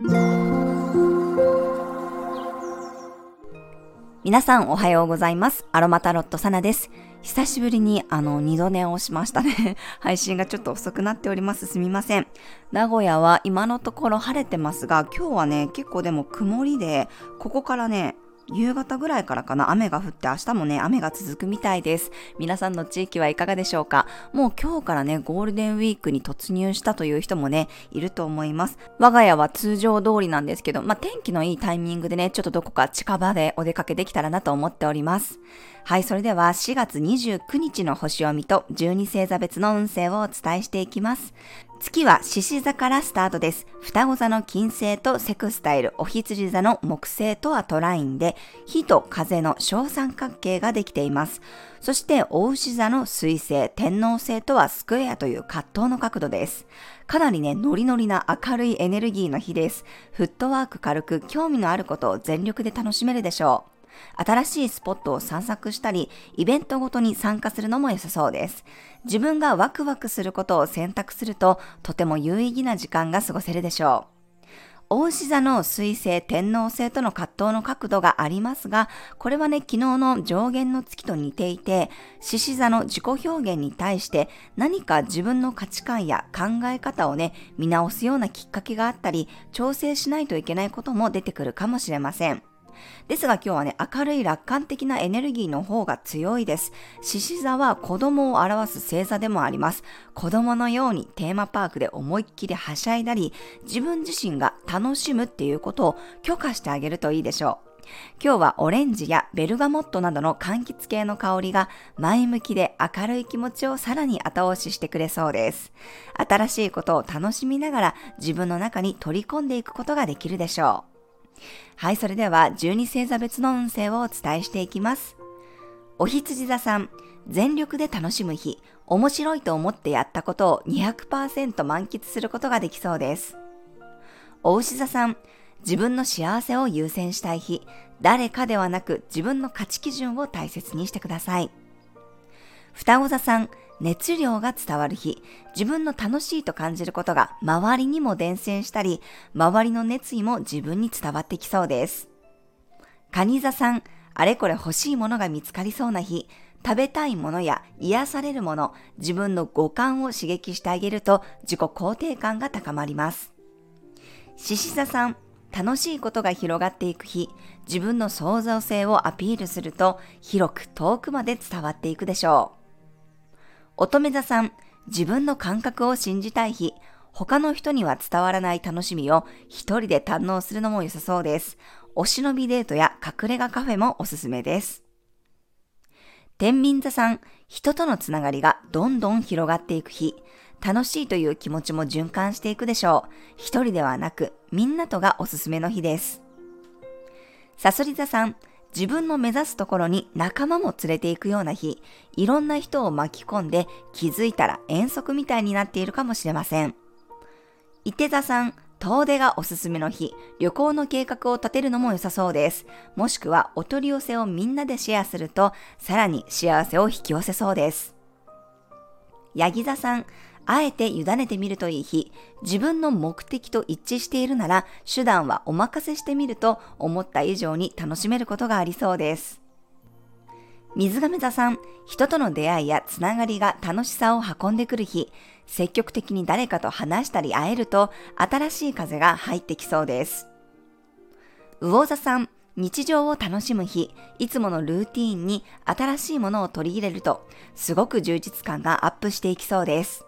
皆さんおはようございます。アロマタロットサナです。久しぶりにあの二度寝をしましたね。配信がちょっと遅くなっております。すみません。名古屋は今のところ晴れてますが、今日はね、結構でも曇りで、ここからね、夕方ぐらいからかな、雨が降って明日もね、雨が続くみたいです。皆さんの地域はいかがでしょうか？もう今日からね、ゴールデンウィークに突入したという人もね、いると思います。我が家は通常通りなんですけど、まあ、天気のいいタイミングでね、ちょっとどこか近場でお出かけできたらなと思っております。はい、それでは4月29日の星読みと12星座別の運勢をお伝えしていきます。月は獅子座からスタートです。双子座の金星とセクスタイル、お羊座の木星とはトラインで、火と風の小三角形ができています。そして、大牛座の水星、天王星とはスクエアという葛藤の角度です。かなりね、ノリノリな明るいエネルギーの日です。フットワーク軽く興味のあることを全力で楽しめるでしょう。新しいスポットを散策したり、イベントごとに参加するのも良さそうです。自分がワクワクすることを選択すると、とても有意義な時間が過ごせるでしょう。大牛座の水星、天皇星との葛藤の角度がありますが、これはね、昨日の上限の月と似ていて、獅子座の自己表現に対して何か自分の価値観や考え方をね、見直すようなきっかけがあったり、調整しないといけないことも出てくるかもしれません。ですが今日はね、明るい楽観的なエネルギーの方が強いです。獅子座は子供を表す星座でもあります。子供のようにテーマパークで思いっきりはしゃいだり、自分自身が楽しむっていうことを許可してあげるといいでしょう。今日はオレンジやベルガモットなどの柑橘系の香りが前向きで明るい気持ちをさらに後押ししてくれそうです。新しいことを楽しみながら自分の中に取り込んでいくことができるでしょう。はい、それでは12星座別の運勢をお伝えしていきます。お羊座さん、全力で楽しむ日、面白いと思ってやったことを200%満喫することができそうです。お牛座さん、自分の幸せを優先したい日、誰かではなく自分の価値基準を大切にしてください。双子座さん、熱量が伝わる日、自分の楽しいと感じることが周りにも伝染したり、周りの熱意も自分に伝わってきそうです。蟹座さん、あれこれ欲しいものが見つかりそうな日、食べたいものや癒されるもの、自分の五感を刺激してあげると自己肯定感が高まります。獅子座さん、楽しいことが広がっていく日、自分の創造性をアピールすると広く遠くまで伝わっていくでしょう。乙女座さん、自分の感覚を信じたい日、他の人には伝わらない楽しみを一人で堪能するのも良さそうです。お忍びデートや隠れ家カフェもおすすめです。天秤座さん、人とのつながりがどんどん広がっていく日、楽しいという気持ちも循環していくでしょう。一人ではなく、みんなとがおすすめの日です。サソリ座さん、自分の目指すところに仲間も連れて行くような日、いろんな人を巻き込んで気づいたら遠足みたいになっているかもしれません。伊手座さん、遠出がおすすめの日、旅行の計画を立てるのも良さそうです。もしくはお取り寄せをみんなでシェアすると、さらに幸せを引き寄せそうです。ヤギ座さん、あえて委ねてみるといい日、自分の目的と一致しているなら、手段はお任せしてみると思った以上に楽しめることがありそうです。水亀座さん、人との出会いやつながりが楽しさを運んでくる日、積極的に誰かと話したり会えると新しい風が入ってきそうです。魚座さん、日常を楽しむ日、いつものルーティーンに新しいものを取り入れると、すごく充実感がアップしていきそうです。